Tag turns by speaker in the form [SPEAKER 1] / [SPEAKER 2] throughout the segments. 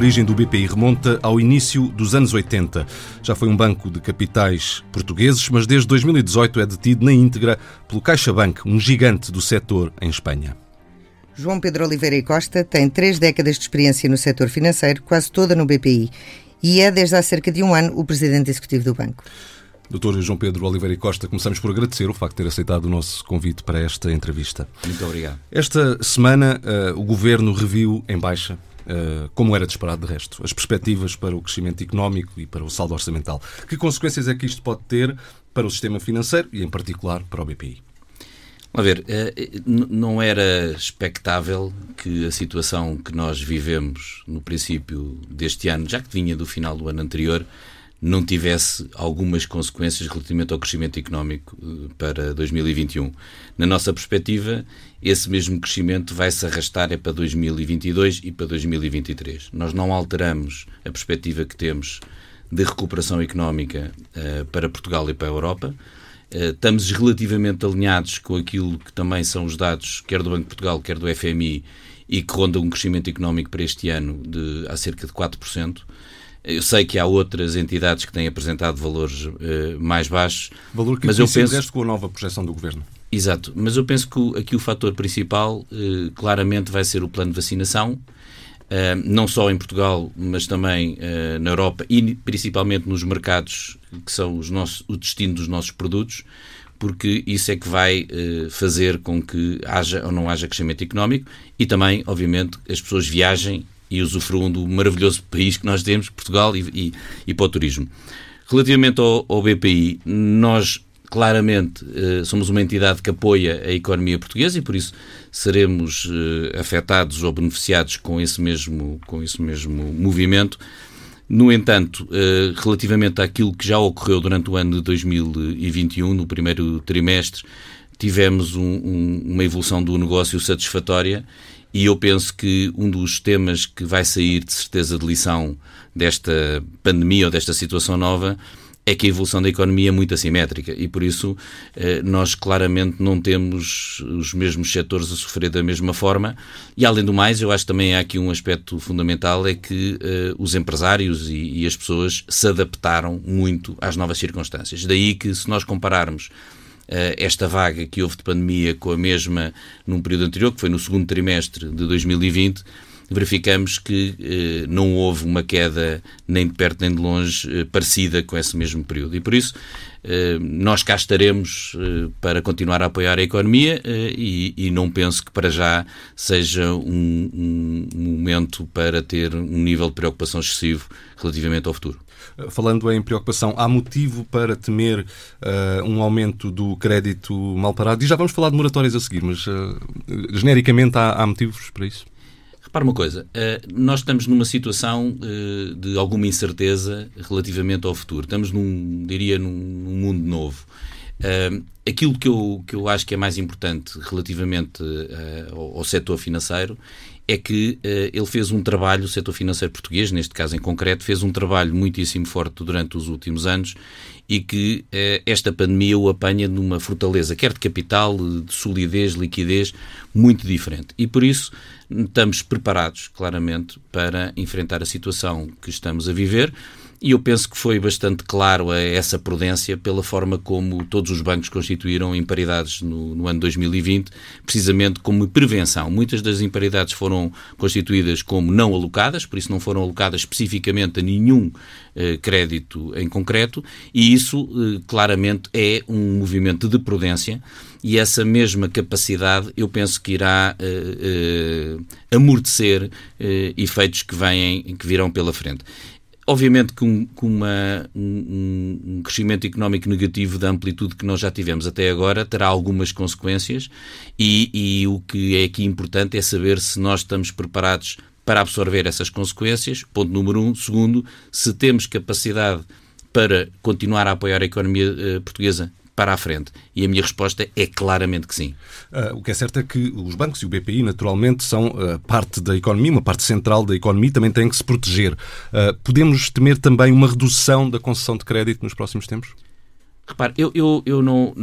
[SPEAKER 1] origem do BPI remonta ao início dos anos 80. Já foi um banco de capitais portugueses, mas desde 2018 é detido na íntegra pelo CaixaBank, um gigante do setor em Espanha.
[SPEAKER 2] João Pedro Oliveira e Costa tem três décadas de experiência no setor financeiro, quase toda no BPI, e é desde há cerca de um ano o presidente executivo do banco.
[SPEAKER 1] Doutor João Pedro Oliveira e Costa, começamos por agradecer o facto de ter aceitado o nosso convite para esta entrevista.
[SPEAKER 3] Muito obrigado.
[SPEAKER 1] Esta semana, uh, o Governo reviu em baixa como era de esperar de resto, as perspectivas para o crescimento económico e para o saldo orçamental. Que consequências é que isto pode ter para o sistema financeiro e, em particular, para o BPI?
[SPEAKER 3] A ver, uh, não era expectável que a situação que nós vivemos no princípio deste ano, já que vinha do final do ano anterior, não tivesse algumas consequências relativamente ao crescimento económico eh, para 2021. Na nossa perspectiva, esse mesmo crescimento vai se arrastar é para 2022 e para 2023. Nós não alteramos a perspectiva que temos de recuperação económica uh, para Portugal e para a Europa. Uh, estamos relativamente alinhados com aquilo que também são os dados, quer do Banco de Portugal, quer do FMI, e que ronda um crescimento económico para este ano de cerca de 4%. Eu sei que há outras entidades que têm apresentado valores uh, mais baixos.
[SPEAKER 1] Valor que mas eu penso com a nova projeção do Governo.
[SPEAKER 3] Exato, mas eu penso que aqui o fator principal uh, claramente vai ser o plano de vacinação, uh, não só em Portugal, mas também na Europa e principalmente nos mercados que são os nossos, o destino dos nossos produtos, porque isso é que vai fazer com que haja ou não haja crescimento económico e também, obviamente, as pessoas viajem e usufruam do maravilhoso país que nós temos, Portugal, e, e, e para o turismo. Relativamente ao, ao BPI, nós claramente eh, somos uma entidade que apoia a economia portuguesa e por isso seremos eh, afetados ou beneficiados com esse mesmo, com esse mesmo movimento. No entanto, eh, relativamente àquilo que já ocorreu durante o ano de 2021, no primeiro trimestre, tivemos um, um, uma evolução do negócio satisfatória e eu penso que um dos temas que vai sair de certeza de lição desta pandemia ou desta situação nova é que a evolução da economia é muito assimétrica e por isso eh, nós claramente não temos os mesmos setores a sofrer da mesma forma e além do mais eu acho também há aqui um aspecto fundamental é que uh, os empresários e, as pessoas se adaptaram muito às novas circunstâncias. Daí que se nós compararmos eh, esta vaga que houve de pandemia com a mesma num período anterior, que foi no segundo trimestre de 2020, verificamos que eh, não houve uma queda nem de perto nem de longe eh, parecida com esse mesmo período. E por isso eh, nós cá estaremos eh, para continuar a apoiar a economia eh, e, e, não penso que para já seja um, um momento para ter um nível de preocupação excessivo relativamente ao futuro.
[SPEAKER 1] Falando em preocupação, há motivo para temer uh, um aumento do crédito mal parado? E já vamos falar de moratórias a seguir, mas uh, genericamente há, há motivos para isso?
[SPEAKER 3] Repara uma coisa, nós estamos numa situação de alguma incerteza relativamente ao futuro. Estamos, num, diria, num, mundo novo. Aquilo que eu, que eu acho que é mais importante relativamente ao setor financeiro é que uh, ele fez um trabalho, o setor financeiro português, neste caso em concreto, fez um trabalho muitíssimo forte durante os últimos anos e que uh, esta pandemia o apanha numa fortaleza, quer de capital, de solidez, liquidez, muito diferente. E por isso estamos preparados, claramente, para enfrentar a situação que estamos a viver e eu penso que foi bastante claro essa prudência pela forma como todos os bancos constituíram imparidades no, no, ano 2020, precisamente como prevenção. Muitas das imparidades foram constituídas como não alocadas, por isso não foram alocadas especificamente a nenhum eh, crédito em concreto, e isso eh, claramente é um movimento de prudência e essa mesma capacidade eu penso que irá eh, eh amortecer eh, efeitos que, vêm, que virão pela frente. Obviamente que, um, com uma, um, um, crescimento económico negativo da amplitude que nós já tivemos até agora terá algumas consequências e, e o que é aqui importante é saber se nós estamos preparados para absorver essas consequências, ponto número um. Segundo, se temos capacidade para continuar a apoiar a economia uh, portuguesa para a frente? E a minha resposta é claramente que sim.
[SPEAKER 1] Uh, o que é certo é que os bancos e o BPI, naturalmente, são uh, parte da economia, uma parte central da economia, também têm que se proteger. Uh, podemos temer também uma redução da concessão de crédito nos próximos tempos?
[SPEAKER 3] Repare, eu, eu, eu não,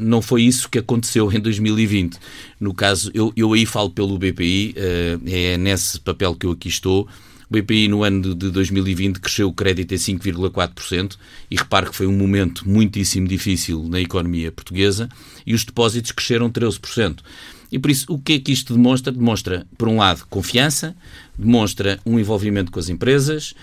[SPEAKER 3] não foi isso que aconteceu em 2020. No caso, eu, eu aí falo pelo BPI, é nesse papel que eu aqui estou O BPI, no ano de 2020, cresceu o crédito em 5,4% e repare que foi um momento muitíssimo difícil na economia portuguesa e os depósitos cresceram 13%. E por isso, o que é que isto demonstra? Demonstra, por um lado, confiança, demonstra um envolvimento com as empresas,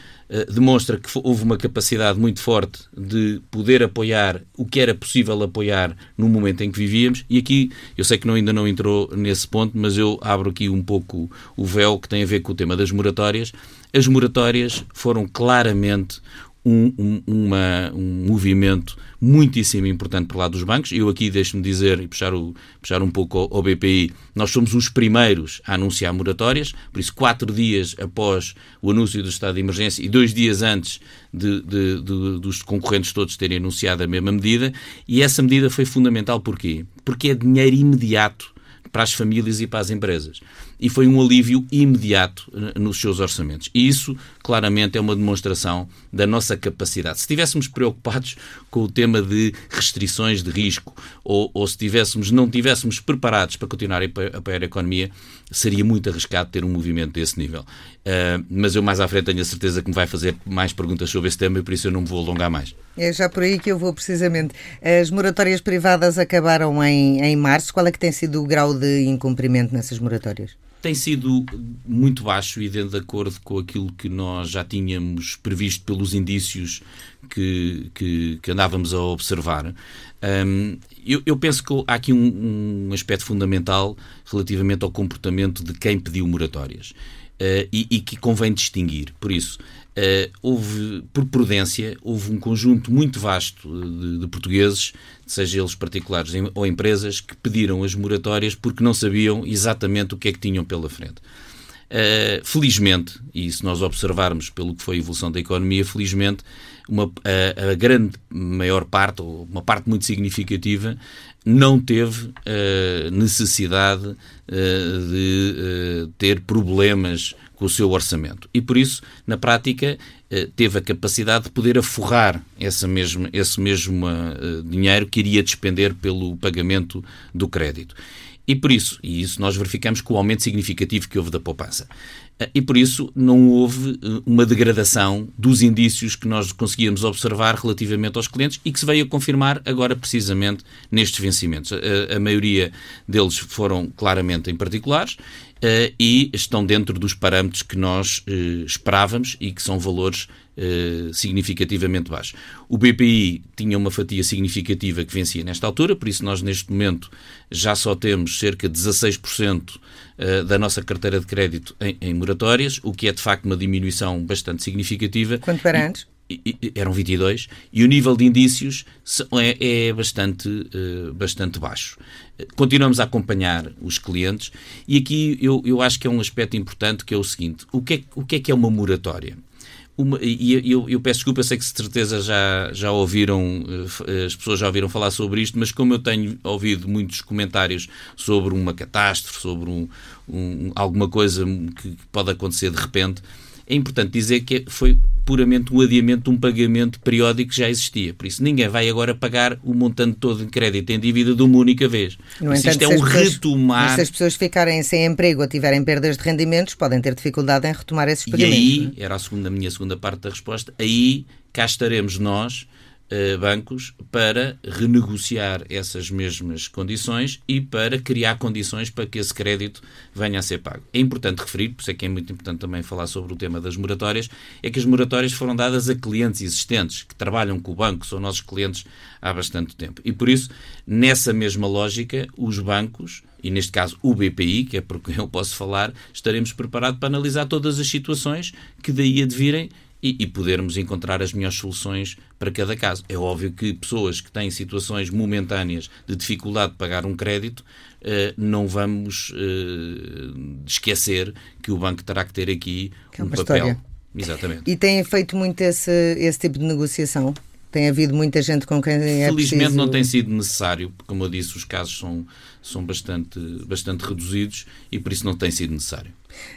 [SPEAKER 3] demonstra que houve uma capacidade muito forte de poder apoiar o que era possível apoiar no momento em que vivíamos. E aqui, eu sei que não, ainda não entrou nesse ponto, mas eu abro aqui um pouco o véu que tem a ver com o tema das moratórias. As moratórias foram claramente um, um, uma, um movimento muitíssimo importante por lá dos bancos. Eu aqui deixo-me dizer e puxar, o, puxar um pouco ao, ao, BPI, nós somos os primeiros a anunciar moratórias, por isso quatro dias após o anúncio do estado de emergência e dois dias antes de, de, de, dos concorrentes todos terem anunciado a mesma medida, e essa medida foi fundamental porquê? Porque é dinheiro imediato para as famílias e para as empresas. E foi um alívio imediato eh, nos seus orçamentos. E isso, claramente, é uma demonstração da nossa capacidade. Se estivéssemos preocupados com o tema de restrições de risco ou, ou se tivéssemos, não estivéssemos preparados para continuar a apoiar a economia, seria muito arriscado ter um movimento desse nível. Uh, mas eu mais à frente tenho a certeza que me vai fazer mais perguntas sobre esse tema e por isso eu não me vou alongar mais.
[SPEAKER 2] É já por aí que eu vou precisamente. As moratórias privadas acabaram em, em março. Qual é que tem sido o grau de incumprimento nessas moratórias?
[SPEAKER 3] Tem sido muito baixo e de acordo com aquilo que nós já tínhamos previsto pelos indícios que, que, que andávamos a observar. Um, eu, eu, penso que há aqui um, um, aspecto fundamental relativamente ao comportamento de quem pediu moratórias uh, e, e, que convém distinguir. Por isso, Uh, houve, por prudência, houve um conjunto muito vasto de, de portugueses, seja eles particulares ou empresas, que pediram as moratórias porque não sabiam exatamente o que é que tinham pela frente. Uh, felizmente, e se nós observarmos pelo que foi a evolução da economia, felizmente, uma, a, a grande maior parte, ou uma parte muito significativa, não teve uh, necessidade uh, de ter problemas com o seu orçamento. E por isso, na prática, teve a capacidade de poder aforrar essa mesma, esse mesmo dinheiro que iria despender pelo pagamento do crédito. E por isso, e isso nós verificamos com o aumento significativo que houve da poupança. Eh, e por isso não houve eh, uma degradação dos indícios que nós conseguíamos observar relativamente aos clientes e que se veio a confirmar agora precisamente nestes vencimentos. A, a maioria deles foram claramente em particulares e estão dentro dos parâmetros que nós uh, esperávamos e que são valores uh, significativamente baixos. O BPI tinha uma fatia significativa que vencia nesta altura, por isso nós neste momento já só temos cerca de 16% da nossa carteira de crédito em, em moratórias, o que é de facto uma diminuição bastante significativa.
[SPEAKER 2] Quanto era antes?
[SPEAKER 3] Eram 22, e o nível de indícios é, é bastante, uh, bastante baixo. Continuamos a acompanhar os clientes e aqui eu, eu acho que é um aspecto importante que é o seguinte: o que é, o que, é, que é uma moratória? Uma, e eu, eu, peço desculpa, sei que de certeza já, já ouviram, eh, as pessoas já ouviram falar sobre isto, mas como eu tenho ouvido muitos comentários sobre uma catástrofe, sobre um, um, alguma coisa que pode acontecer de repente, é importante dizer que foi puramente um adiamento de um pagamento periódico que já existia. Por isso, ninguém vai agora pagar o montante todo de crédito em dívida de uma única vez. No entanto, isto é um pessoas, retomar.
[SPEAKER 2] se as pessoas ficarem sem emprego ou tiverem perdas de rendimentos, podem ter dificuldade em retomar esses pagamentos.
[SPEAKER 3] E aí, é? era a, segunda, a minha segunda parte da resposta, aí cá estaremos nós bancos para renegociar essas mesmas condições e para criar condições para que esse crédito venha a ser pago. É importante referir, por isso é que é muito importante também falar sobre o tema das moratórias, é que as moratórias foram dadas a clientes existentes que trabalham com o banco, são nossos clientes há bastante tempo. E por isso, nessa mesma lógica, os bancos e neste caso o BPI, que é por quem eu posso falar, estaremos preparados para analisar todas as situações que daí advirem e, e, podermos encontrar as melhores soluções para cada caso. É óbvio que pessoas que têm situações momentâneas de dificuldade de pagar um crédito, eh, não vamos eh, esquecer que o banco terá que ter aqui que é um papel. História. Exatamente.
[SPEAKER 2] E têm feito muito esse, esse tipo de negociação? Tem havido muita gente com quem é
[SPEAKER 3] Felizmente não tem sido necessário, porque, como eu disse, os casos são, são bastante, bastante reduzidos e por isso não tem sido necessário.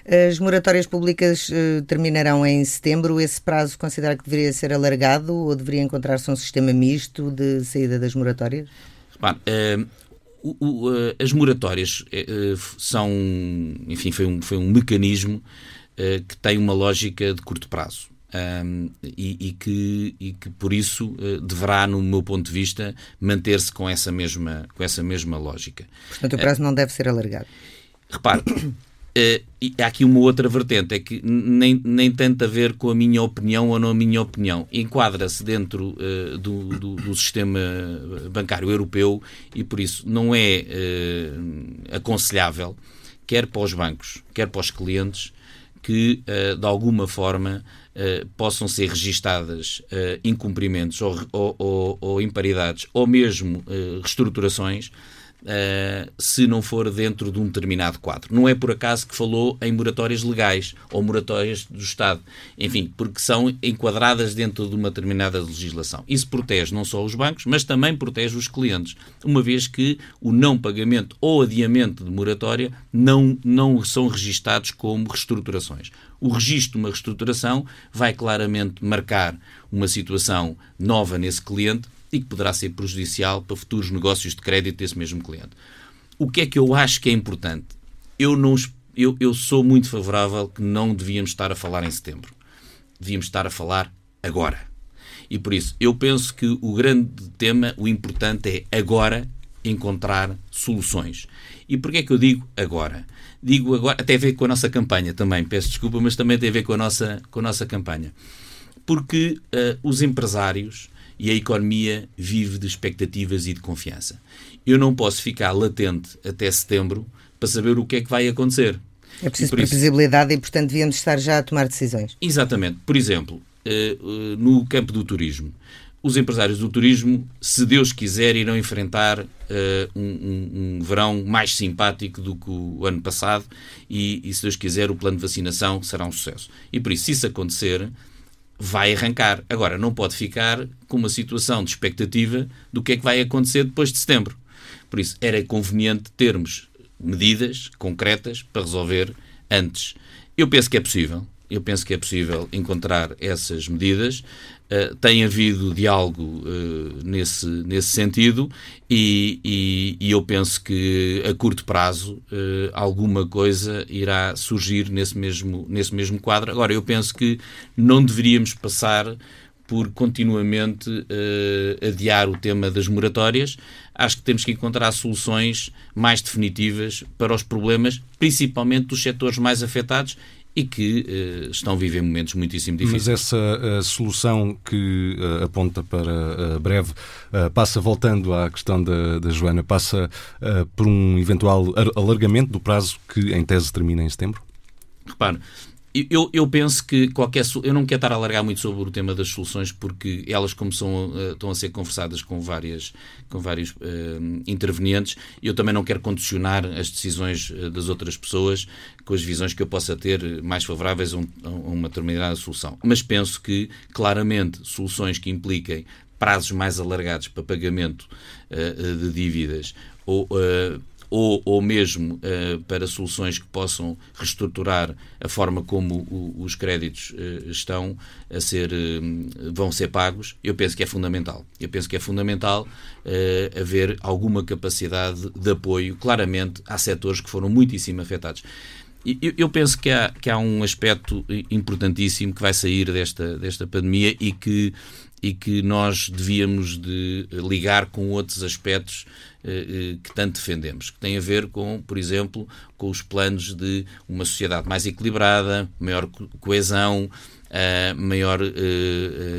[SPEAKER 2] As moratórias públicas uh, terminarão em setembro. Esse prazo considera que deveria ser alargado ou deveria encontrar-se um sistema misto de saída das moratórias?
[SPEAKER 3] Repare, uh, o, o, uh, as moratórias são, enfim, foi um, foi um mecanismo que tem uma lógica de curto prazo. Um, e, e, que, e que por isso uh, deverá, no meu ponto de vista, manter-se com essa mesma, com essa mesma lógica.
[SPEAKER 2] Portanto, o prazo uh, não deve ser alargado.
[SPEAKER 3] Repare, uh, há aqui uma outra vertente, é que nem, nem tanto a ver com a minha opinião ou não a minha opinião. Enquadra-se dentro do, do, do, sistema bancário europeu e, por isso, não é aconselhável, quer para os bancos, quer para os clientes, que, de alguma forma, uh, possam ser registadas uh, incumprimentos ou, ou, ou, ou, imparidades ou mesmo uh, reestruturações Uh, se não for dentro de um determinado quadro. Não é por acaso que falou em moratórias legais ou moratórias do Estado. Enfim, porque são enquadradas dentro de uma determinada legislação. Isso protege não só os bancos, mas também protege os clientes, uma vez que o não pagamento ou adiamento de moratória não, não são registados como reestruturações. O registro de uma reestruturação vai claramente marcar uma situação nova nesse cliente e que poderá ser prejudicial para futuros negócios de crédito desse mesmo cliente. O que é que eu acho que é importante? Eu, não, eu, eu sou muito favorável que não devíamos estar a falar em setembro. Devíamos estar a falar agora. E por isso, eu penso que o grande tema, o importante é agora encontrar soluções. E porquê é que eu digo agora? Digo agora, até a ver com a nossa campanha também, peço desculpa, mas também tem a ver com a nossa, com a nossa campanha. Porque uh, os empresários e a economia vive de expectativas e de confiança. Eu não posso ficar latente até setembro para saber o que é que vai acontecer.
[SPEAKER 2] É preciso e previsibilidade e, portanto, devíamos estar já a tomar decisões.
[SPEAKER 3] Exatamente. Por exemplo, eh, eh, no campo do turismo, os empresários do turismo, se Deus quiser, irão enfrentar uh, um, um, um, verão mais simpático do que o ano passado e, e, se Deus quiser, o plano de vacinação será um sucesso. E por isso, se isso acontecer, vai arrancar. Agora, não pode ficar com uma situação de expectativa do que é que vai acontecer depois de setembro. Por isso, era conveniente termos medidas concretas para resolver antes. Eu penso que é possível. Eu penso que é possível encontrar essas medidas. Uh, tem havido diálogo uh, nesse, nesse sentido e, e, e, eu penso que a curto prazo uh, alguma coisa irá surgir nesse mesmo, nesse mesmo quadro. Agora, eu penso que não deveríamos passar por continuamente adiar o tema das moratórias. Acho que temos que encontrar soluções mais definitivas para os problemas, principalmente dos setores mais afetados e que uh, estão a viver momentos muitíssimo difíceis.
[SPEAKER 1] Mas essa uh, solução que uh, aponta para breve passa, voltando à questão da, da Joana, passa por um eventual alargamento do prazo que, em tese, termina em setembro?
[SPEAKER 3] Repare, eu, eu, penso que qualquer. Eu não quero estar a alargar muito sobre o tema das soluções, porque elas, como são, uh, estão a ser conversadas com, várias, com vários uh, intervenientes, eu também não quero condicionar as decisões uh, das outras pessoas com as visões que eu possa ter mais favoráveis a, um, a uma determinada solução. Mas penso que, claramente, soluções que impliquem prazos mais alargados para pagamento de dívidas ou ou, ou mesmo uh, para soluções que possam reestruturar a forma como o, os créditos uh, estão a ser, uh, vão ser pagos, eu penso que é fundamental. Eu penso que é fundamental haver alguma capacidade de apoio, claramente, a setores que foram muitíssimo afetados. Eu, eu penso que há, que há um aspecto importantíssimo que vai sair desta, desta pandemia e que e que nós devíamos de ligar com outros aspectos eh, eh, que tanto defendemos, que tem a ver com, por exemplo, com os planos de uma sociedade mais equilibrada, maior coesão, eh, maior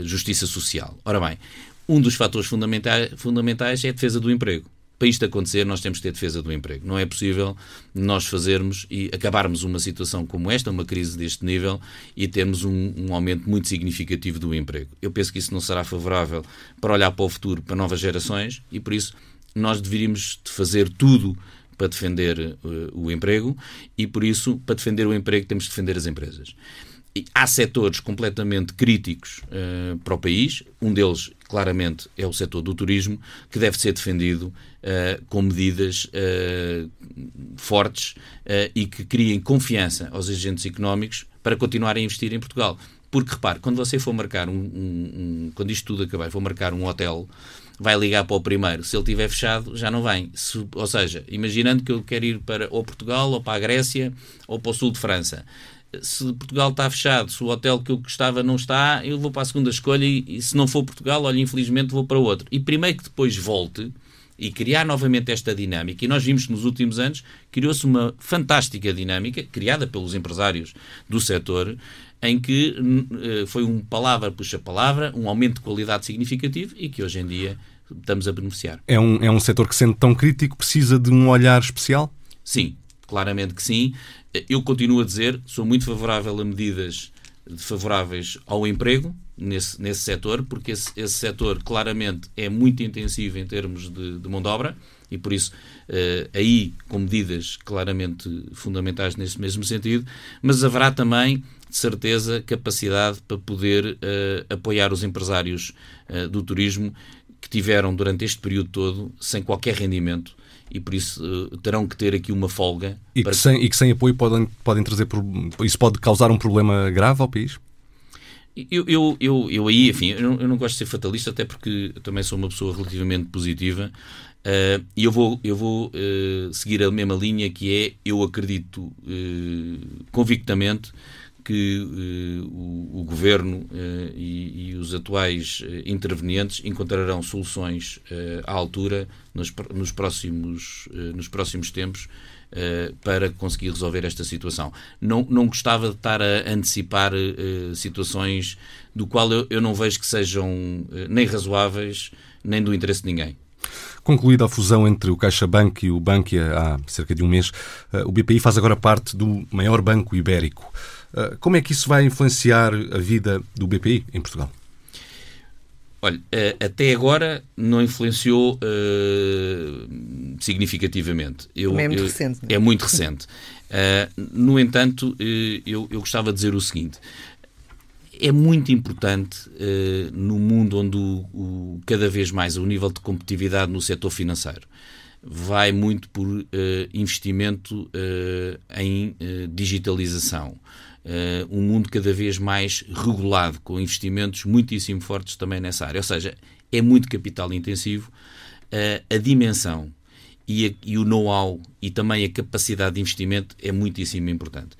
[SPEAKER 3] justiça social. Ora bem, um dos fatores fundamentais, fundamentais é a defesa do emprego para isto acontecer, nós temos que ter defesa do emprego. Não é possível nós fazermos e acabarmos uma situação como esta, uma crise deste nível, e termos um, um, aumento muito significativo do emprego. Eu penso que isso não será favorável para olhar para o futuro, para novas gerações, e por isso nós deveríamos fazer tudo para defender uh, o emprego, e por isso, para defender o emprego, temos de defender as empresas há setores completamente críticos uh, para o país. Um deles, claramente, é o setor do turismo, que deve ser defendido uh, com medidas uh, fortes e que criem confiança aos agentes económicos para continuar a investir em Portugal. Porque, repare, quando você for marcar um, um, um quando isto tudo acabar, for marcar um hotel, vai ligar para o primeiro. Se ele estiver fechado, já não vem. Se, ou seja, imaginando que eu quero ir para ou Portugal, ou para a Grécia, ou para o sul de França se Portugal está fechado, se o hotel que eu gostava não está, eu vou para a segunda escolha e, e se não for Portugal, olha, infelizmente vou para outro. E primeiro que depois volte e criar novamente esta dinâmica, e nós vimos que nos últimos anos criou-se uma fantástica dinâmica, criada pelos empresários do setor, em que uh, foi um palavra puxa palavra, um aumento de qualidade significativo e que hoje em dia estamos a beneficiar.
[SPEAKER 1] É um, é um setor que, sendo tão crítico, precisa de um olhar especial?
[SPEAKER 3] Sim, claramente que sim. Eu continuo a dizer, sou muito favorável a medidas favoráveis ao emprego nesse, nesse setor, porque esse, esse setor claramente é muito intensivo em termos de, de mão de obra e por isso uh, aí com medidas claramente fundamentais nesse mesmo sentido, mas haverá também de certeza capacidade para poder uh, apoiar os empresários uh, do turismo que tiveram durante este período todo sem qualquer rendimento e por isso uh, terão que ter aqui uma folga.
[SPEAKER 1] E, que, sem, e que sem apoio podem, podem trazer. Isso pode causar um problema grave ao país?
[SPEAKER 3] Eu, eu, eu, eu aí, enfim, eu não, eu não, gosto de ser fatalista, até porque também sou uma pessoa relativamente positiva. Uh, e eu vou, eu vou uh, seguir a mesma linha que é: eu acredito convictamente que uh, o, o, governo uh, e, e, os atuais uh, intervenientes encontrarão soluções à altura nos, nos próximos, nos próximos tempos para conseguir resolver esta situação. Não, não gostava de estar a antecipar situações do qual eu, eu, não vejo que sejam nem razoáveis nem do interesse de ninguém.
[SPEAKER 1] Concluída a fusão entre o CaixaBank e o Bankia há cerca de um mês, o BPI faz agora parte do maior banco ibérico. Ah, como é que isso vai influenciar a vida do BPI em Portugal?
[SPEAKER 3] Olha, ah, até agora não influenciou uh, significativamente.
[SPEAKER 2] Eu, é muito eu, recente.
[SPEAKER 3] Não é? é muito recente. Uh, no entanto, uh, eu, eu gostava de dizer o seguinte: é muito importante no mundo onde o, o, cada vez mais o nível de competitividade no setor financeiro vai muito por investimento em digitalização uh, um mundo cada vez mais regulado, com investimentos muitíssimo fortes também nessa área. Ou seja, é muito capital intensivo. Uh, a dimensão e, a, e o know-how e também a capacidade de investimento é muitíssimo importante.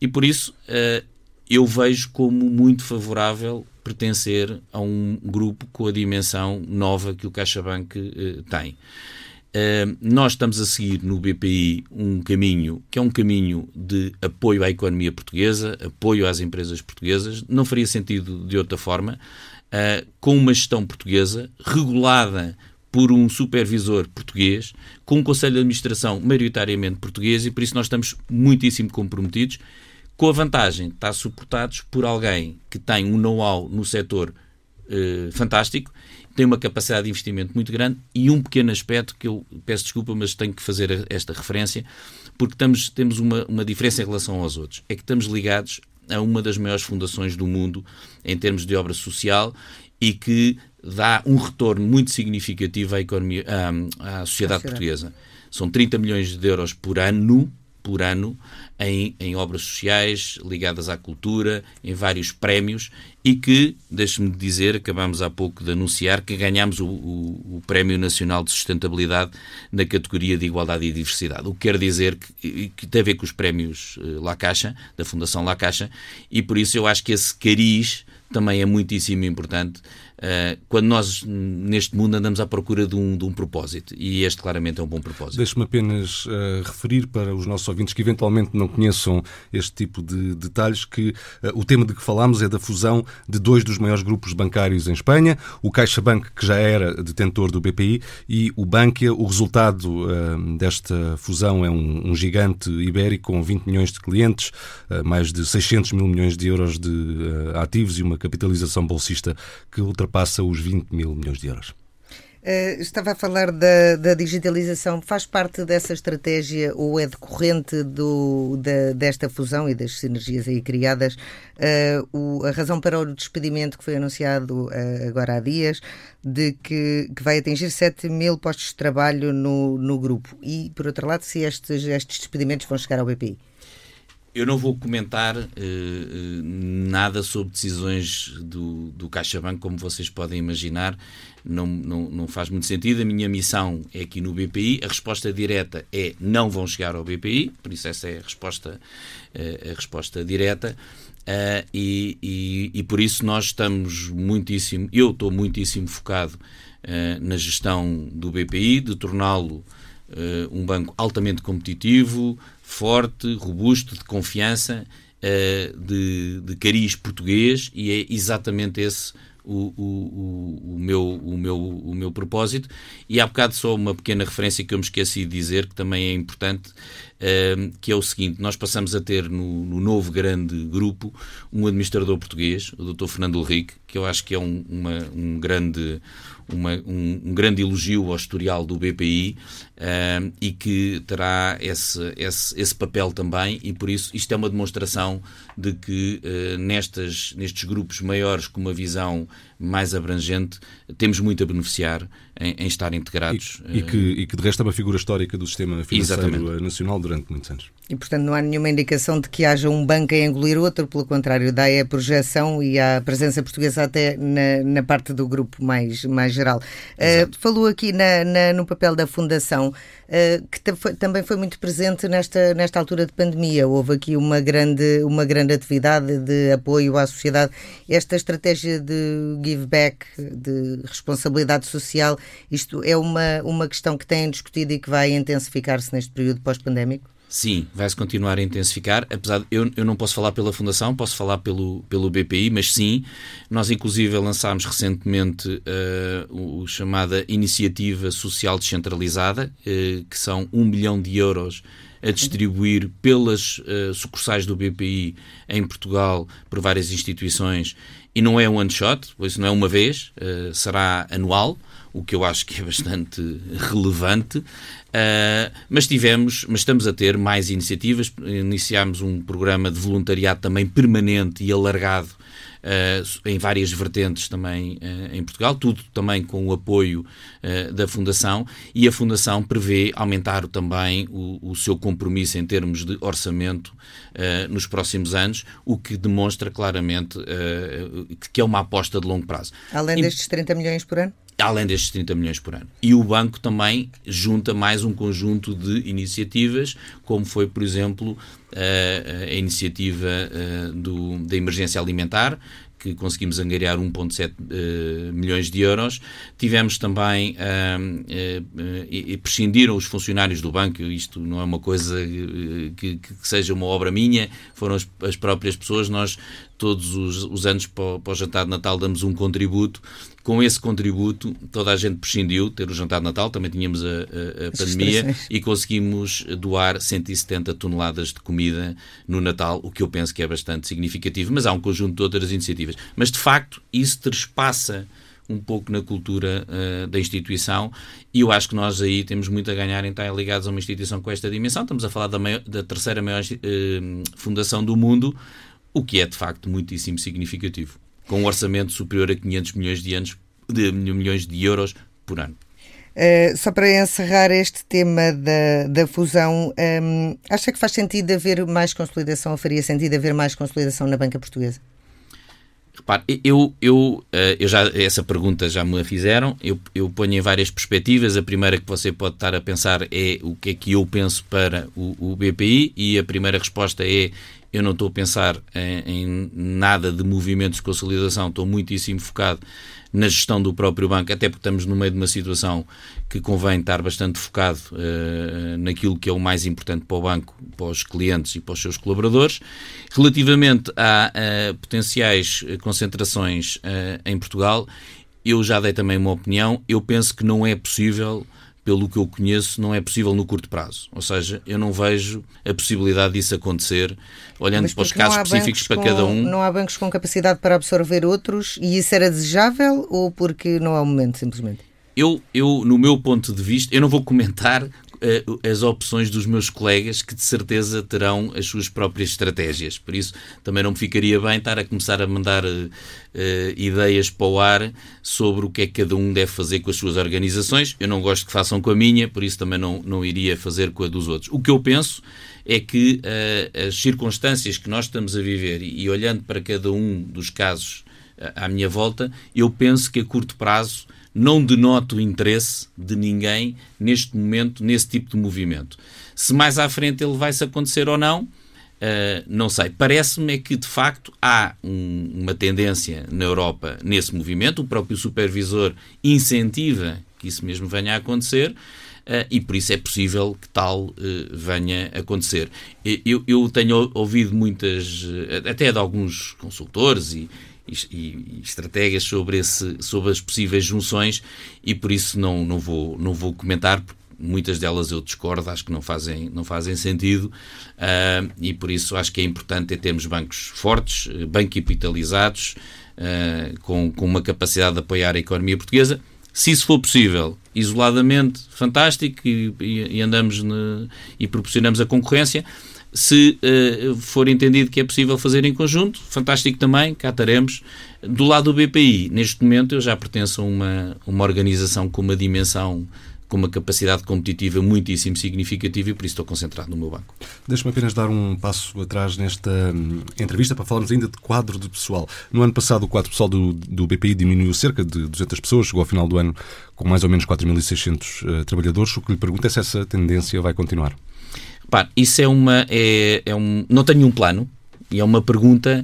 [SPEAKER 3] E por isso uh, eu vejo como muito favorável pertencer a um grupo com a dimensão nova que o CaixaBank tem. Nós estamos a seguir no BPI um caminho que é um caminho de apoio à economia portuguesa, apoio às empresas portuguesas. Não faria sentido de outra forma, uh, com uma gestão portuguesa regulada por um supervisor português, com um conselho de administração maioritariamente português, e por isso nós estamos muitíssimo comprometidos, com a vantagem de estar suportados por alguém que tem um know-how no setor uh, fantástico tem uma capacidade de investimento muito grande e um pequeno aspecto que eu peço desculpa, mas tenho que fazer esta referência, porque estamos, temos uma, uma diferença em relação aos outros. É que estamos ligados a uma das maiores fundações do mundo em termos de obra social e que dá um retorno muito significativo à economia, à, à sociedade portuguesa. São 30 milhões de euros por ano por ano em, em obras sociais ligadas à cultura, em vários prémios e que, deixe-me dizer, acabamos há pouco de anunciar que ganhamos o, o, o, Prémio Nacional de Sustentabilidade na categoria de Igualdade e Diversidade. O que quer dizer que, que tem a ver com os prémios eh, La Caixa, da Fundação La Caixa, e por isso eu acho que esse cariz também é muitíssimo importante quando nós, neste mundo, andamos à procura de um, de um propósito. E este, claramente, é um bom propósito.
[SPEAKER 1] Deixe-me apenas uh, referir para os nossos ouvintes que eventualmente não conheçam este tipo de detalhes que uh, o tema de que falámos é da fusão de dois dos maiores grupos bancários em Espanha, o CaixaBank, que já era detentor do BPI, e o Bankia. O resultado desta fusão é um, um, gigante ibérico com 20 milhões de clientes, mais de 600 mil milhões de euros de ativos e uma capitalização bolsista que ultrapassa os 20 mil milhões de euros.
[SPEAKER 2] Uh, estava a falar da, da, digitalização. Faz parte dessa estratégia ou é decorrente do, da, desta fusão e das sinergias aí criadas uh, o, a razão para o despedimento que foi anunciado uh, agora há dias de que, que, vai atingir 7 mil postos de trabalho no, no grupo? E, por outro lado, se estes, estes despedimentos vão chegar ao BPI?
[SPEAKER 3] Eu não vou comentar uh, nada sobre decisões do, do CaixaBank, como vocês podem imaginar. Não, não, não faz muito sentido. A minha missão é aqui no BPI. A resposta direta é não vão chegar ao BPI, por isso essa é a resposta, uh, a resposta direta. Uh, e, e, e, por isso nós estamos muitíssimo, eu estou muitíssimo focado na gestão do BPI, de torná-lo um banco altamente competitivo, forte, robusto, de confiança, uh, de, de cariz português, e é exatamente esse o, o, o, meu, o, meu, o meu propósito. E há bocado só uma pequena referência que eu me esqueci de dizer, que também é importante, uh, que é o seguinte: nós passamos a ter no, no, novo grande grupo um administrador português, o Dr. Fernando Henrique, que eu acho que é um, uma, um grande uma, um, um, grande elogio ao historial do BPI uh, e que terá esse, esse, esse, papel também, e por isso isto é uma demonstração de que uh, nestas, nestes grupos maiores com uma visão mais abrangente temos muito a beneficiar em, em estar integrados.
[SPEAKER 1] E, e, que, e que de resto é uma figura histórica do sistema financeiro Exatamente. nacional durante muitos anos.
[SPEAKER 2] E portanto não há nenhuma indicação de que haja um banco a engolir outro, pelo contrário, daí a projeção e a presença portuguesa até na, na parte do grupo mais, mais geral. Uh, falou aqui na, na, no papel da Fundação, que foi, também foi muito presente nesta, nesta altura de pandemia. Houve aqui uma grande, uma grande atividade de apoio à sociedade. Esta estratégia de give back, de responsabilidade social, isto é uma, uma questão que têm discutido e que vai intensificar-se neste período pós-pandémico?
[SPEAKER 3] Sim, vai-se continuar a intensificar, apesar de eu, eu não posso falar pela Fundação, posso falar pelo, pelo BPI, mas sim, nós inclusive lançámos recentemente uh, o chamada Iniciativa Social Descentralizada, uh, que são um milhão de euros a distribuir pelas uh, sucursais do BPI em Portugal por várias instituições. E não é um one shot, pois não é uma vez, uh, será anual o que eu acho que é bastante relevante. Uh, mas tivemos, mas estamos a ter mais iniciativas. Iniciámos um programa de voluntariado também permanente e alargado Uh, em várias vertentes também uh, em Portugal, tudo também com o apoio da Fundação, e a Fundação prevê aumentar também o, o seu compromisso em termos de orçamento nos próximos anos, o que demonstra claramente que é uma aposta de longo prazo.
[SPEAKER 2] Além e, destes 30 milhões por ano?
[SPEAKER 3] Além destes 30 milhões por ano. E o banco também junta mais um conjunto de iniciativas, como foi, por exemplo, a, a iniciativa a, do, da emergência alimentar, que conseguimos angariar 1,7 uh, eh, milhões de euros. Tivemos também, uh, uh, prescindiram os funcionários do banco, isto não é uma coisa que, que seja uma obra minha, foram as, as próprias pessoas, nós todos os, os anos para, para, o jantar de Natal damos um contributo. Com esse contributo, toda a gente prescindiu ter o jantar de Natal, também tínhamos a, a, a pandemia e conseguimos doar 170 toneladas de comida no Natal, o que eu penso que é bastante significativo. Mas há um conjunto de outras iniciativas. Mas de facto, isso trespassa um pouco na cultura uh, da instituição e eu acho que nós aí temos muito a ganhar em estar ligados a uma instituição com esta dimensão. Estamos a falar da, maior, da terceira maior uh, fundação do mundo, o que é de facto muitíssimo significativo, com um orçamento superior a 500 milhões de, anos, de milhões de euros por ano.
[SPEAKER 2] Uh, só para encerrar este tema da, da fusão, um, ehm, acha que faz sentido haver mais consolidação, ou faria sentido haver mais consolidação na banca portuguesa?
[SPEAKER 3] Repare, eu, eu, eh, eu já, essa pergunta já me a fizeram, eu, eu ponho em várias perspectivas. A primeira que você pode estar a pensar é o que é que eu penso para o, o BPI, e a primeira resposta é eu não estou a pensar em, em, nada de movimentos de consolidação, estou muitíssimo focado na gestão do próprio banco, até porque estamos no meio de uma situação que convém estar bastante focado uh, naquilo que é o mais importante para o banco, para os clientes e para os seus colaboradores. Relativamente a, a potenciais concentrações uh, em Portugal, eu já dei também uma opinião. Eu penso que não é possível pelo que eu conheço, não é possível no curto prazo. Ou seja, eu não vejo a possibilidade disso acontecer, olhando para os casos específicos para
[SPEAKER 2] com,
[SPEAKER 3] cada um.
[SPEAKER 2] Não há bancos com capacidade para absorver outros e isso era desejável ou porque não é o momento, simplesmente?
[SPEAKER 3] Eu, eu, no meu ponto de vista, eu não vou comentar as opções dos meus colegas que de certeza terão as suas próprias estratégias. Por isso, também não me ficaria bem estar a começar a mandar uh, ideias para o ar sobre o que é que cada um deve fazer com as suas organizações. Eu não gosto que façam com a minha, por isso também não, não iria fazer com a dos outros. O que eu penso é que uh, as circunstâncias que nós estamos a viver e, e olhando para cada um dos casos uh, à minha volta, eu penso que a curto prazo não denoto o interesse de ninguém neste momento, nesse tipo de movimento. Se mais à frente ele vai-se acontecer ou não, Uh, não sei. Parece-me é que, de facto, há um, uma tendência na Europa nesse movimento. O próprio supervisor incentiva que isso mesmo venha a acontecer. Uh, e por isso é possível que tal uh, venha a acontecer. Eu, eu, tenho ouvido muitas, até de alguns consultores e, e, e, estratégias sobre, esse, sobre as possíveis junções e por isso não, não, vou, não vou comentar, porque muitas delas eu discordo, acho que não fazem, não fazem sentido e por isso acho que é importante é termos bancos fortes, bem capitalizados, com, com uma capacidade de apoiar a economia portuguesa se isso for possível, isoladamente, fantástico, e, e andamos ne, e proporcionamos a concorrência. Se uh, for entendido que é possível fazer em conjunto, fantástico também, cá estaremos. Do lado do BPI, neste momento eu já pertenço a uma, uma organização com uma dimensão com uma capacidade competitiva muitíssimo significativa e por isso estou concentrado no meu banco.
[SPEAKER 1] Deixa-me apenas dar um passo atrás nesta hum, entrevista para falarmos ainda de quadro de pessoal. No ano passado, o quadro pessoal do, do BPI diminuiu cerca de 200 pessoas, chegou ao final do ano com mais ou menos 4.600 uh, trabalhadores. O que lhe pergunto é se essa tendência vai continuar.
[SPEAKER 3] Pá, isso é uma. É, é um, não tenho um plano e é uma pergunta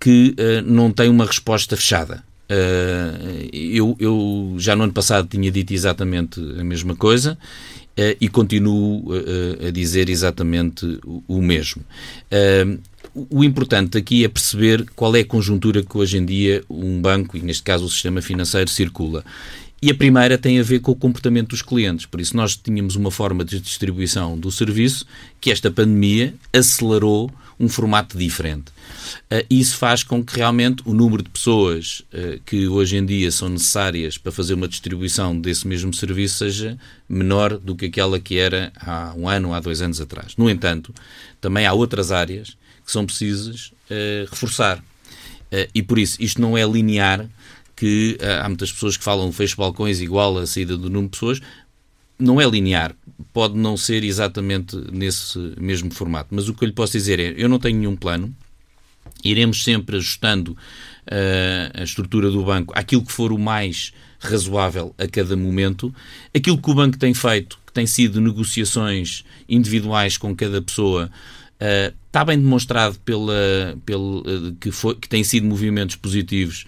[SPEAKER 3] que uh, não tem uma resposta fechada. Uh, eu, eu, já no ano passado tinha dito exatamente a mesma coisa uh, e continuo a dizer exatamente o, o mesmo. o importante aqui é perceber qual é a conjuntura que hoje em dia um banco, e neste caso o sistema financeiro, circula. E a primeira tem a ver com o comportamento dos clientes. Por isso, nós tínhamos uma forma de distribuição do serviço que esta pandemia acelerou um formato diferente. Uh, isso faz com que realmente o número de pessoas uh, que hoje em dia são necessárias para fazer uma distribuição desse mesmo serviço seja menor do que aquela que era há um ano, há dois anos atrás. No entanto, também há outras áreas que são precisas uh, reforçar. e por isso, isto não é linear, que há muitas pessoas que falam fecho balcões igual a saída do número de pessoas, não é linear, pode não ser exatamente nesse mesmo formato, mas o que eu lhe posso dizer é: eu não tenho nenhum plano, iremos sempre ajustando uh, a estrutura do banco àquilo que for o mais razoável a cada momento. Aquilo que o banco tem feito, que tem sido negociações individuais com cada pessoa, uh, está bem demonstrado pela, pela, que, foi, que tem sido movimentos positivos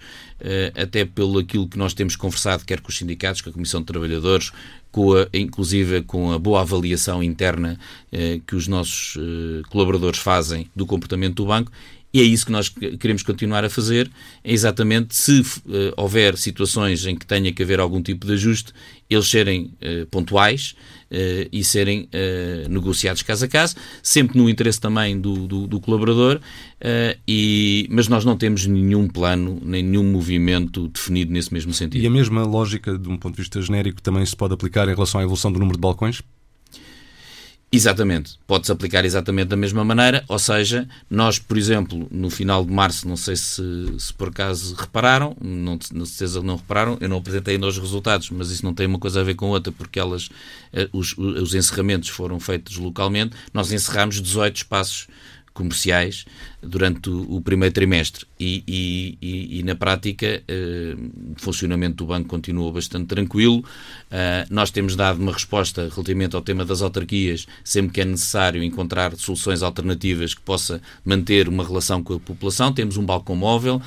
[SPEAKER 3] até pelo aquilo que nós temos conversado, quer com os sindicatos, com a Comissão de Trabalhadores, com a, inclusive com a boa avaliação interna eh, que os nossos eh, colaboradores fazem do comportamento do banco. E é isso que nós queremos continuar a fazer, é exatamente se uh, houver situações em que tenha que haver algum tipo de ajuste, eles serem uh, pontuais uh, e serem negociados caso a caso, sempre no interesse também do, do, do colaborador, e, mas nós não temos nenhum plano, nenhum movimento definido nesse mesmo sentido.
[SPEAKER 1] E a mesma lógica, de um ponto de vista genérico, também se pode aplicar em relação à evolução do número de balcões?
[SPEAKER 3] Exatamente, pode-se aplicar exatamente da mesma maneira, ou seja, nós, por exemplo, no final de março, não sei se, se por acaso repararam, não, na certeza não repararam, eu não apresentei ainda os resultados, mas isso não tem uma coisa a ver com outra, porque elas, eh, os, os encerramentos foram feitos localmente, nós encerramos 18 espaços comerciais durante o, o primeiro trimestre e, e, e, e na prática eh, o funcionamento do banco continua bastante tranquilo. Uh, nós temos dado uma resposta relativamente ao tema das autarquias, sempre que é necessário encontrar soluções alternativas que possa manter uma relação com a população. Temos um balcão móvel,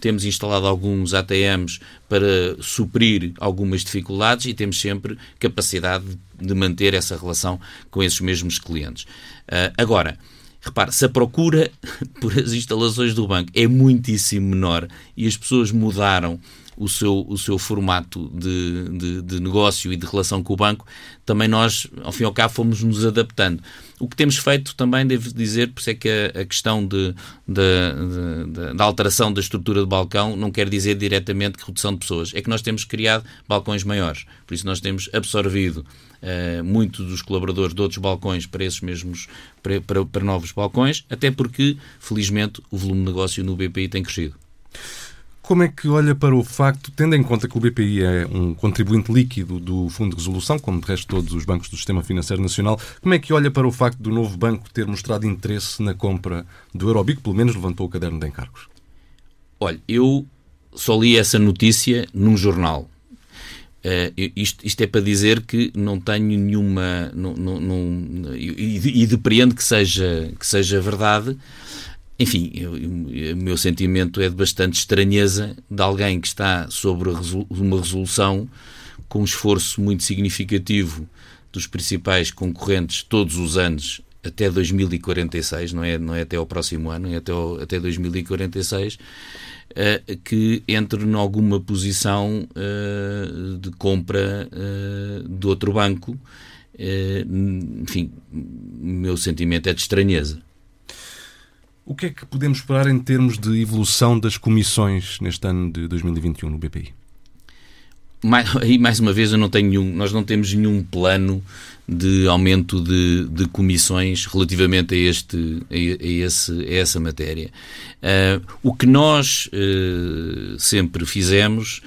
[SPEAKER 3] temos instalado alguns ATMs para suprir algumas dificuldades e temos sempre capacidade de manter essa relação com esses mesmos clientes. Uh, agora, Repare, se a procura por as instalações do banco é muitíssimo menor e as pessoas mudaram o seu, o seu formato de, de, de, negócio e de relação com o banco, também nós, ao fim e ao cabo, fomos nos adaptando. O que temos feito também, devo dizer, por isso é que a, a questão de, da alteração da estrutura do balcão não quer dizer diretamente redução de pessoas. É que nós temos criado balcões maiores. Por isso nós temos absorvido uh, muitos dos colaboradores de outros balcões para esses mesmos, para, para, para novos balcões, até porque, felizmente, o volume de negócio no BPI tem crescido.
[SPEAKER 1] Como é que olha para o facto, tendo em conta que o BPI é um contribuinte líquido do Fundo de Resolução, como de resto todos os bancos do Sistema Financeiro Nacional, como é que olha para o facto do novo banco ter mostrado interesse na compra do Eurobic, pelo menos levantou o caderno de encargos?
[SPEAKER 3] Olha, eu só li essa notícia num jornal. Uh, isto, isto, é para dizer que não tenho nenhuma. Não, não, não, e, e depreendo que seja, que seja verdade, enfim, o meu sentimento é de bastante estranheza de alguém que está sobre uma resolução com um esforço muito significativo dos principais concorrentes todos os anos até 2046, não é, não é até ao próximo ano, é até, ao, até 2046, uh, eh, que entre em alguma posição uh, de compra uh, de outro banco. enfim, o meu sentimento é de estranheza.
[SPEAKER 1] O que é que podemos esperar em termos de evolução das comissões neste ano de 2021 no BPI?
[SPEAKER 3] Mais, aí, mais uma vez, eu não tenho nenhum, nós não temos nenhum plano de aumento de, de comissões relativamente a, este, a, esse, a essa matéria. Uh, o que nós uh, sempre fizemos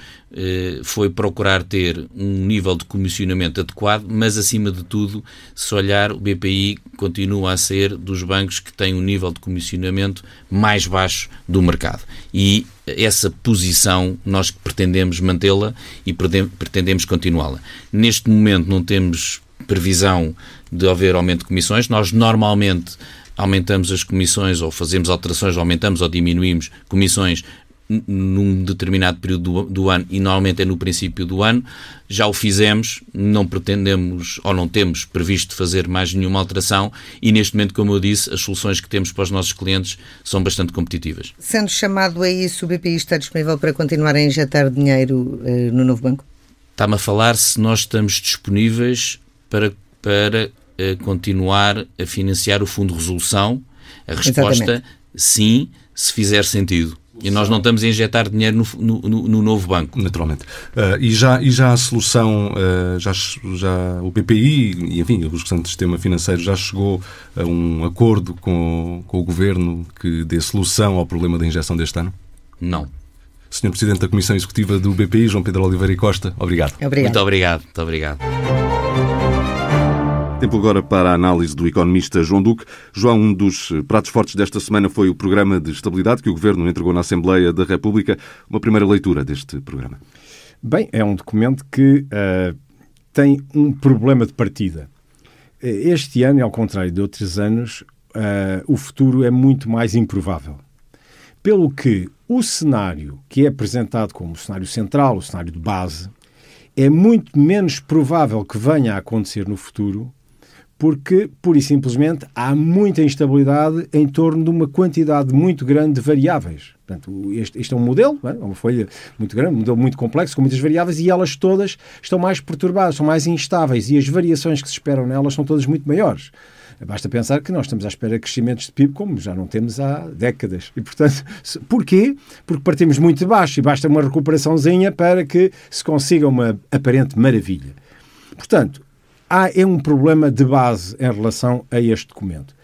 [SPEAKER 3] foi procurar ter um nível de comissionamento adequado, mas acima de tudo, se olhar, o BPI continua a ser dos bancos que têm um nível de comissionamento mais baixo do mercado. E essa posição nós pretendemos mantê-la e pretendemos continuá-la. Neste momento não temos previsão de haver aumento de comissões. Nós normalmente aumentamos as comissões ou fazemos alterações, aumentamos ou diminuímos comissões num determinado período do, do, ano e normalmente é no princípio do ano. Já o fizemos, não pretendemos ou não temos previsto fazer mais nenhuma alteração e neste momento, como eu disse, as soluções que temos para os nossos clientes são bastante competitivas.
[SPEAKER 2] Sendo chamado a isso, o BPI está disponível para continuar a injetar dinheiro uh, no novo banco?
[SPEAKER 3] Está-me a falar se nós estamos disponíveis para, para uh, continuar a financiar o Fundo de Resolução? A resposta, Exatamente. sim, se fizer sentido. E nós não estamos a injetar dinheiro no, no, no novo banco.
[SPEAKER 1] Naturalmente. Uh, e, já, e já a solução, uh, já, já o BPI e, enfim, o restante sistema financeiro já chegou a um acordo com, com o Governo que dê solução ao problema da injeção deste ano?
[SPEAKER 3] Não.
[SPEAKER 1] Senhor Presidente da Comissão Executiva do BPI, João Pedro Oliveira e Costa, obrigado.
[SPEAKER 3] obrigado. Muito obrigado. Muito obrigado.
[SPEAKER 1] Tempo agora para a análise do economista João Duque. João, um dos pratos fortes desta semana foi o programa de estabilidade que o Governo entregou na Assembleia da República. Uma primeira leitura deste programa.
[SPEAKER 4] Bem, é um documento que uh, tem um problema de partida. Este ano, ao contrário de outros anos, uh, o futuro é muito mais improvável. Pelo que o cenário que é apresentado como o cenário central, o cenário de base, é muito menos provável que venha a acontecer no futuro porque, pura e simplesmente, há muita instabilidade em torno de uma quantidade muito grande de variáveis. Portanto, este, este é um modelo, é? uma folha muito grande, um modelo muito complexo, com muitas variáveis, e elas todas estão mais perturbadas, são mais instáveis, e as variações que se esperam nelas são todas muito maiores. Basta pensar que nós estamos à espera de crescimentos de PIB como já não temos há décadas. E, portanto, porquê? Porque partimos muito de baixo e basta uma recuperaçãozinha para que se consiga uma aparente maravilha. Portanto, há é um problema de base em relação a este documento.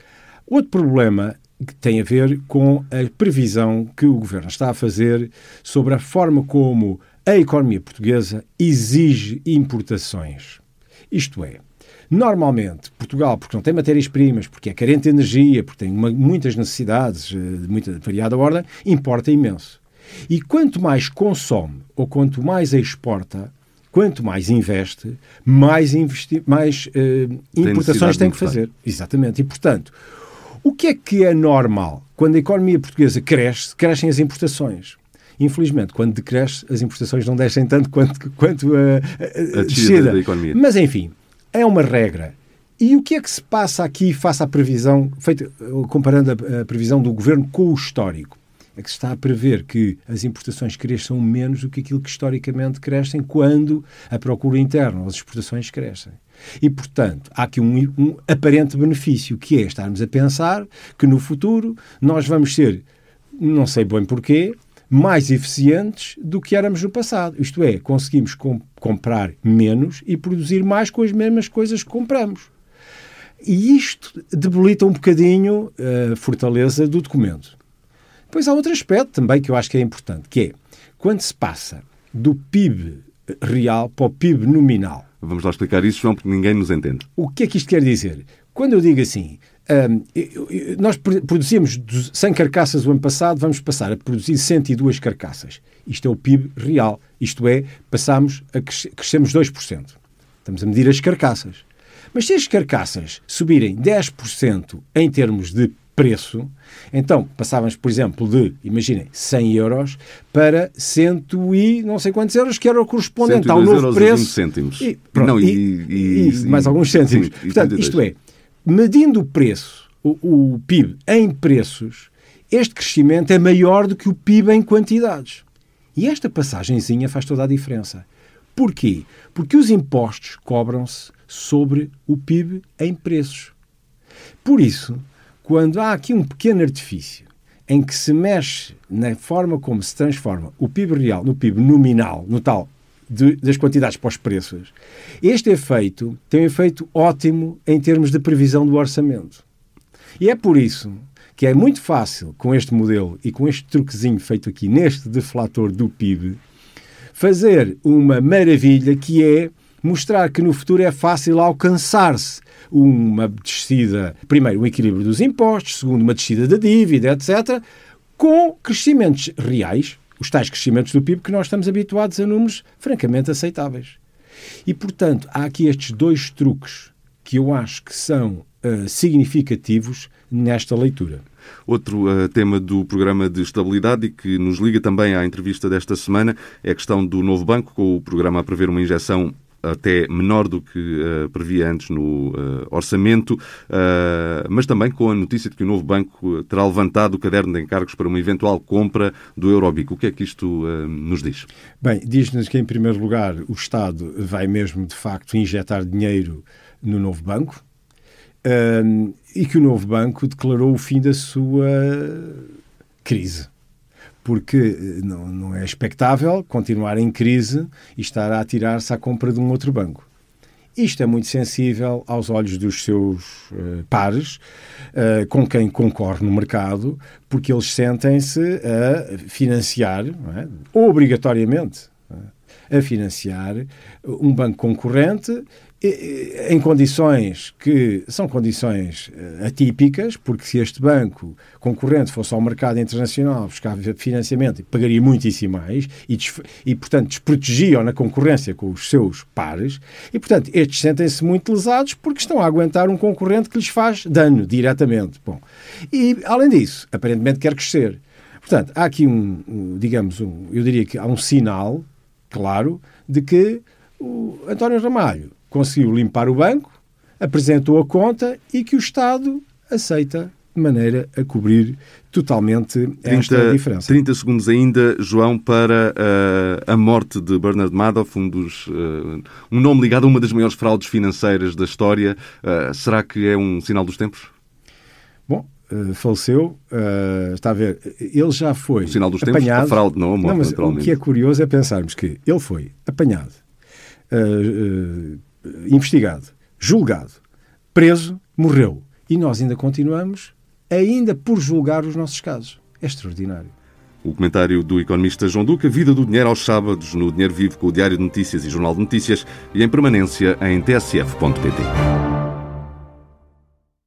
[SPEAKER 4] Outro problema que tem a ver com a previsão que o governo está a fazer sobre a forma como a economia portuguesa exige importações. Isto é, normalmente Portugal, porque não tem matérias-primas, porque é carente de energia, porque tem uma, muitas necessidades eh, de muita variada ordem, importa imenso. E quanto mais consome ou quanto mais exporta, quanto mais investe, mais, investi mais uh, importações tem, tem que fazer. Exatamente. E, portanto, o que é que é normal? Quando a economia portuguesa cresce, crescem as importações. Infelizmente, quando decresce, as importações não descem tanto quanto, quanto a, a, a, a descida. Da economia. Mas, enfim, é uma regra. E o que é que se passa aqui face à previsão, feita, comparando a, a previsão do governo com o histórico? É que se está a prever que as importações cresçam menos do que aquilo que historicamente crescem quando a procura interna, as exportações crescem. E, portanto, há aqui um, um, aparente benefício, que é estarmos a pensar que no futuro nós vamos ser, não sei bem porquê, mais eficientes do que éramos no passado. Isto é, conseguimos com, comprar menos e produzir mais com as mesmas coisas que compramos. E isto debilita um bocadinho a fortaleza do documento. Depois há outro aspecto também que eu acho que é importante, que é quando se passa do PIB real para o PIB nominal.
[SPEAKER 1] Vamos lá explicar isso, João, porque ninguém nos entende.
[SPEAKER 4] O que é que isto quer dizer? Quando eu digo assim, um, nós produzimos 100 carcaças o ano passado, vamos passar a produzir 102 carcaças. Isto é o PIB real. Isto é, passamos a crescemos 2%. Estamos a medir as carcaças. Mas se as carcaças subirem 10% em termos de preço, então passávamos, por exemplo, de, imaginem, 100 euros para 100 e não sei quantos euros, que era o correspondente ao novo preço.
[SPEAKER 1] cêntimos.
[SPEAKER 4] E, pronto, não, e, e, e, mais alguns cêntimos. Sim, Portanto, isto é, medindo o preço, o, o PIB em preços, este crescimento é maior do que o PIB em quantidades. E esta passagenzinha faz toda a diferença. Porquê? Porque os impostos cobram-se sobre o PIB em preços. Por isso, quando há aqui um pequeno artifício em que se mexe na forma como se transforma o PIB real no PIB nominal, no tal de, das quantidades para os preços, este efeito tem um efeito ótimo em termos de previsão do orçamento. E é por isso que é muito fácil, com este modelo e com este truquezinho feito aqui neste deflator do PIB, fazer uma maravilha que é mostrar que no futuro é fácil alcançar-se uma descida, primeiro, um equilíbrio dos impostos, segundo, uma descida da dívida, etc., com crescimentos reais, os tais crescimentos do PIB que nós estamos habituados a números francamente aceitáveis. E, portanto, há aqui estes dois truques que eu acho que são uh, significativos nesta leitura.
[SPEAKER 1] Outro uh, tema do programa de estabilidade e que nos liga também à entrevista desta semana é a questão do novo banco, com o programa a prever uma injeção até menor do que uh, previa antes no uh, orçamento, uh, mas também com a notícia de que o novo banco terá levantado o caderno de encargos para uma eventual compra do Eurobic. O que é que isto nos diz?
[SPEAKER 4] Bem, diz-nos que, em primeiro lugar, o Estado vai mesmo, de facto, injetar dinheiro no novo banco e que o novo banco declarou o fim da sua crise porque eh, não, não é expectável continuar em crise e estar a atirar-se à compra de um outro banco. Isto é muito sensível aos olhos dos seus uh, pares, uh, com quem concorre no mercado, porque eles sentem-se a financiar, é? obrigatoriamente? A financiar um banco concorrente em condições que são condições eh, atípicas, porque se este banco concorrente fosse ao mercado internacional buscar financiamento, pagaria muitíssimo mais e, e portanto, desprotegiam na concorrência com os seus pares e, portanto, estes sentem-se muito lesados porque estão a aguentar um concorrente que lhes faz dano diretamente. Bom, e, além disso, aparentemente quer crescer. Portanto, há aqui um, um digamos, um, eu diria que há um sinal claro de que o António Ramalho conseguiu limpar o banco, apresentou a conta e que o Estado aceita de maneira a cobrir totalmente esta 30, diferença.
[SPEAKER 1] 30 segundos ainda, João, para uh, a morte de Bernard Madoff, um, dos, uh, um nome ligado a uma das maiores fraudes financeiras da história. Uh, será que é um sinal dos tempos?
[SPEAKER 4] Bom, faleceu, está a ver, ele já foi
[SPEAKER 1] o sinal dos
[SPEAKER 4] apanhado. tempos,
[SPEAKER 1] a fraude, não a morte, não,
[SPEAKER 4] mas. O que é curioso é pensarmos que ele foi apanhado, investigado, julgado, preso, morreu. E nós ainda continuamos, ainda por julgar os nossos casos. É extraordinário.
[SPEAKER 1] O comentário do economista João Duca, Vida do Dinheiro aos sábados, no Dinheiro Vivo com o Diário de Notícias e Jornal de Notícias e em permanência em tsf.pt.